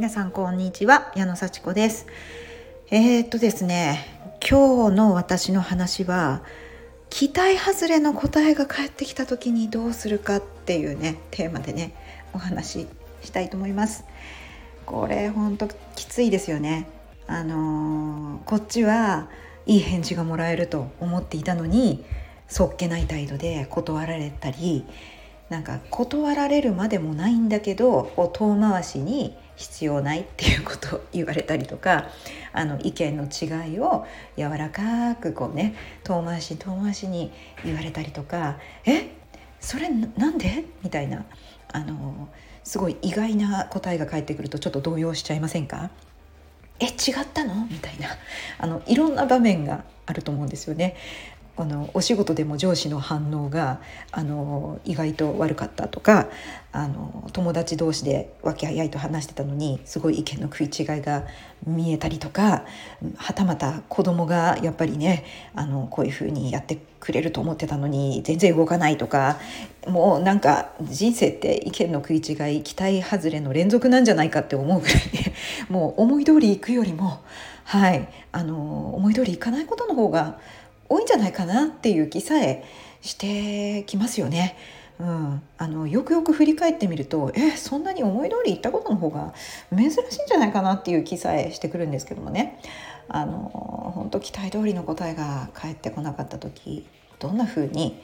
皆さんこんにちは矢野幸子です。えー、っとですね今日の私の話は期待外れの答えが返ってきた時にどうするかっていうねテーマでねお話ししたいと思います。これほんときついですよね。あのー、こっちはいい返事がもらえると思っていたのにそっけない態度で断られたりなんか断られるまでもないんだけど遠回しに必要ないっていうことを言われたりとかあの意見の違いを柔らかくこうね遠回し遠回しに言われたりとか「えそれなんで?」みたいなあのすごい意外な答えが返ってくるとちょっと動揺しちゃいませんか？え違ったの？みたいなあのいろんな場面があると思うんですよね。あのお仕事でも上司の反応があの意外と悪かったとかあの友達同士で和気あいあいと話してたのにすごい意見の食い違いが見えたりとかはたまた子供がやっぱりねあのこういうふうにやってくれると思ってたのに全然動かないとかもうなんか人生って意見の食い違い期待外れの連続なんじゃないかって思うぐらいねもう思い通り行くよりもはいあの思い通りいかないことの方が多いんじゃないかなっていう気さえしてきますよね。うん、あのよくよく振り返ってみるとえそんなに思い通り言ったことの方が珍しいんじゃないかなっていう気さえしてくるんですけどもね。あの本当期待通りの答えが返ってこなかった時どんな風に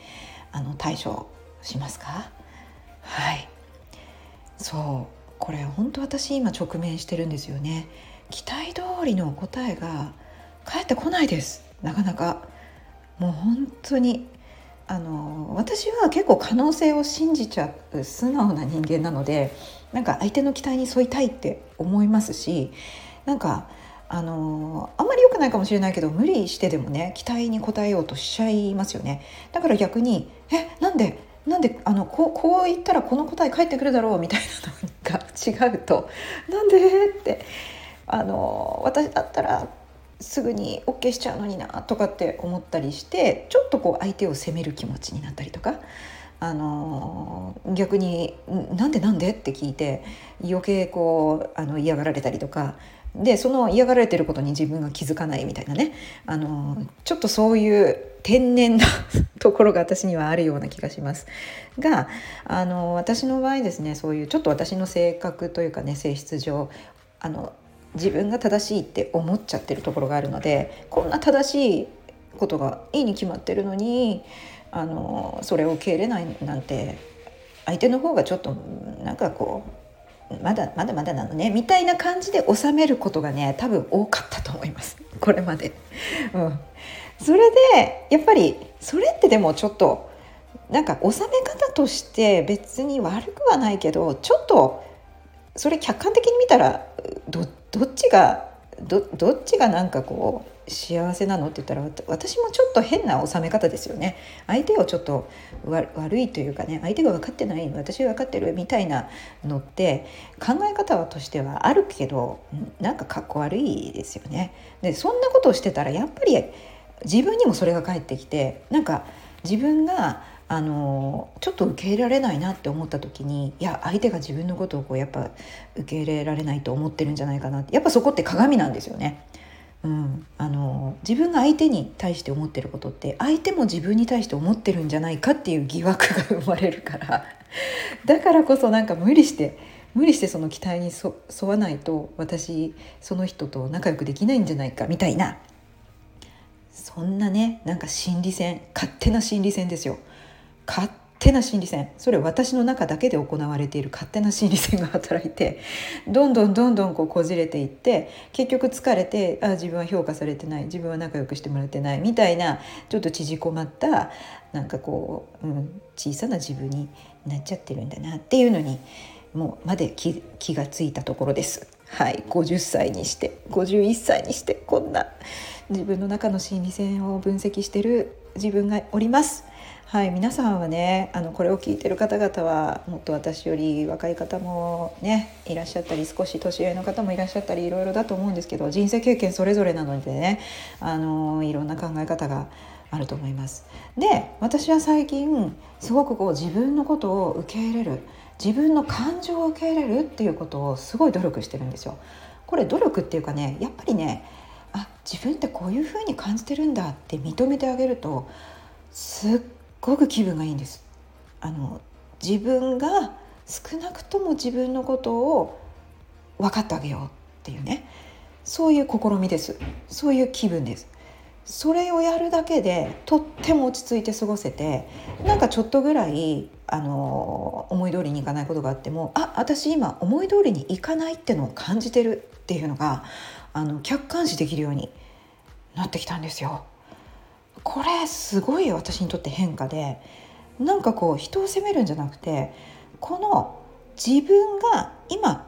あに対処しますか？はい。そう。これ本当私今直面してるんですよね。期待通りの答えが返ってこないです。なかなか。もう本当にあの私は結構可能性を信じちゃう素直な人間なのでなんか相手の期待に沿いたいって思いますしなんかあのあんまり良くないかもしれないけど無理してでもね期待に応えようとしちゃいますよねだから逆に「えなんでなんであのこうこう言ったらこの答え返ってくるだろう」みたいなのが違うと「なんで?」ってあの私だったらすぐに OK しちゃうのになとかって思ったりしてちょっとこう相手を責める気持ちになったりとか。あの逆に「なんでなんで?」って聞いて余計こうあの嫌がられたりとかでその嫌がられてることに自分が気づかないみたいなねあのちょっとそういう天然なところが私にはあるような気がしますがあの私の場合ですねそういうちょっと私の性格というかね性質上あの自分が正しいって思っちゃってるところがあるのでこんな正しいことがいいに決まってるのにあのそれを受け入れないなんて相手の方がちょっとなんかこうまだまだまだなのねみたいな感じで収めることがね多分多かったと思いますこれまで。うん、それでやっぱりそれってでもちょっとなんか収め方として別に悪くはないけどちょっとそれ客観的に見たらどっどっちがどどっちがなんかこう幸せなのって言ったら私もちょっと変な収め方ですよね。相手をちょっと悪いというかね相手が分かってない私分かってるみたいなのって考え方としてはあるけどなんかかっこ悪いですよね。でそんなことをしてたらやっぱり自分にもそれが返ってきてなんか自分があのちょっと受け入れられないなって思った時にいや相手が自分のことをこうやっぱ受け入れられないと思ってるんじゃないかなってやっぱそこって鏡なんですよね。うん、あの自分が相手に対して思ってることって相手も自分に対して思ってるんじゃないかっていう疑惑が生まれるから だからこそなんか無理して無理してその期待に沿わないと私その人と仲良くできないんじゃないかみたいなそんなねなんか心理戦勝手な心理戦ですよ。勝手な心理戦それ私の中だけで行われている勝手な心理戦が働いてどんどんどんどんこうこじれていって結局疲れてあ自分は評価されてない自分は仲良くしてもらってないみたいなちょっと縮こまったなんかこう、うん、小さな自分になっちゃってるんだなっていうのにもうまで気気がついたところです。はい50歳にして51歳にしてこんな自分の中の心理戦を分析してる自分がおります。はい、皆さんはねあのこれを聞いてる方々はもっと私より若い方もねいらっしゃったり少し年上の方もいらっしゃったりいろいろだと思うんですけど人生経験それぞれなのでねあのいろんな考え方があると思います。で私は最近すごくこう自分のことを受け入れる自分の感情を受け入れるっていうことをすごい努力してるんですよ。これ努力っていうかねやっぱりねあ自分ってこういうふうに感じてるんだって認めてあげるとすっごく気分がいいんです。あの自分が少なくとも自分のことを分かってあげようっていうねそういう試みですそういう気分ですそれをやるだけでとっても落ち着いて過ごせてなんかちょっとぐらいあの思い通りにいかないことがあってもあ私今思い通りにいかないってのを感じてるっていうのがあの客観視できるようになってきたんですよ。これすごい私にとって変化でなんかこう人を責めるんじゃなくてこの自分が今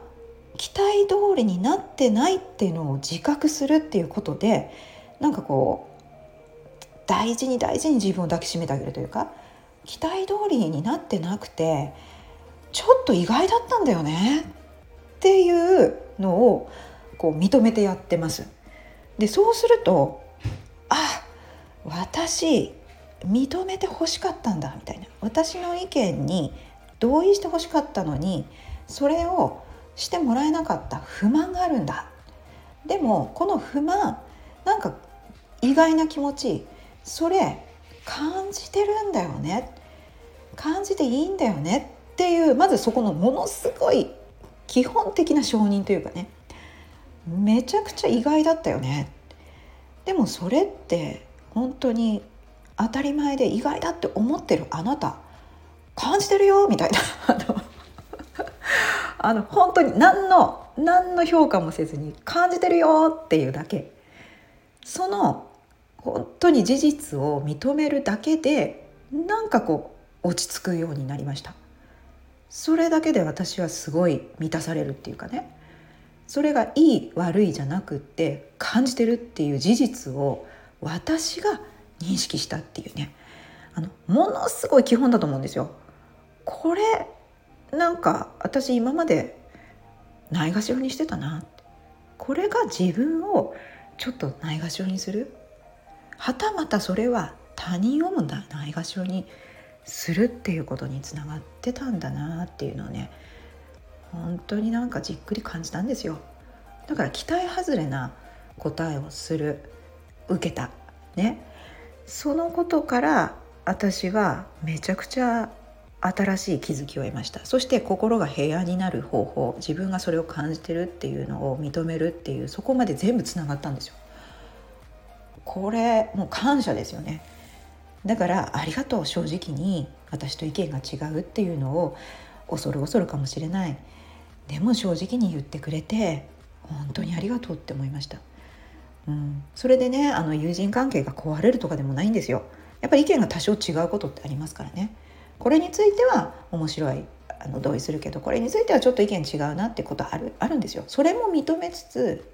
期待通りになってないっていうのを自覚するっていうことでなんかこう大事に大事に自分を抱きしめてあげるというか期待通りになってなくてちょっと意外だったんだよねっていうのをこう認めてやってます。でそうするとあ私認めて欲しかったんだみたいな。私の意見に同意して欲しかったのにそれをしてもらえなかった。不満があるんだ。でもこの不満なんか意外な気持ち。それ感じてるんだよね。感じていいんだよね。っていうまずそこのものすごい基本的な承認というかね。めちゃくちゃ意外だったよね。でもそれって本当に当たり前で意外だって思ってるあなた。感じてるよみたいな。あの本当に何の何の評価もせずに感じてるよっていうだけ。その本当に事実を認めるだけでなんかこう落ち着くようになりました。それだけで私はすごい満たされるっていうかね。それがいい悪いじゃなくって感じてるっていう事実を私が認識したっていうね。あのものすごい基本だと思うんですよ。これなんか私今までないがしろにしてたなこれが自分をちょっとないがしろにする。はたまたそれは他人をもないがしろにするっていうことにつながってたんだなっていうのをね本当になんかじっくり感じたんですよ。だから期待外れな答えをする。受けた。ね。そのことから私はめちゃくちゃ新しい気づきを得ました。そして心が平安になる方法自分がそれを感じてるっていうのを認めるっていうそこまで全部つながったんですよ。これもう感謝ですよね。だからありがとう正直に私と意見が違うっていうのを恐る恐るかもしれない。でも正直に言ってくれて本当にありがとうって思いました、うん、それでねあの友人関係が壊れるとかでもないんですよやっぱり意見が多少違うことってありますからねこれについては面白いあの同意するけどこれについてはちょっと意見違うなってことあるあるんですよ。それも認めつつ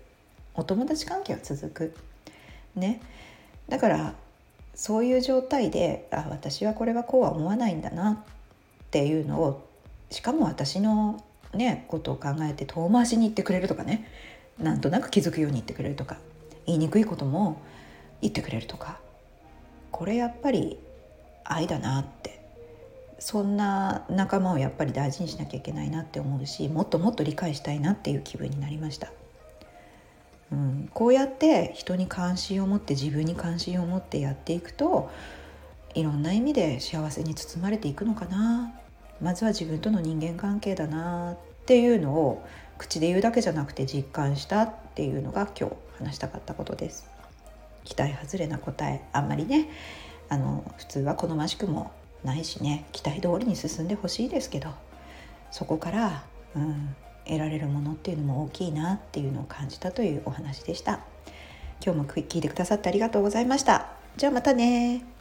お友達関係は続く。ね。だからそういう状態であ私はこれはこうは思わないんだなっていうのをしかも私のねことを考えて遠回しに言ってくれるとかねなんとなく気づくように言ってくれるとか言いにくいことも言ってくれるとか。これやっぱり愛だなって。そんな仲間をやっぱり大事にしなきゃいけないなって思うしもっともっと理解したいなっていう気分になりました。うん、こうやって人に関心を持って自分に関心を持ってやっていくといろんな意味で幸せに包まれていくのかな。まずは自分との人間関係だなっていうのを口で言うだけじゃなくて実感したっっていうのが今日話したかったことです。期待外れな答えあんまりね。あの普通は好ましくもないしね。期待通りに進んでほしいですけど。そこから、うん、得られるものっていうのも大きいなっていうのを感じたというお話でした。今日も聞いてくださってありがとうございました。じゃあまたね。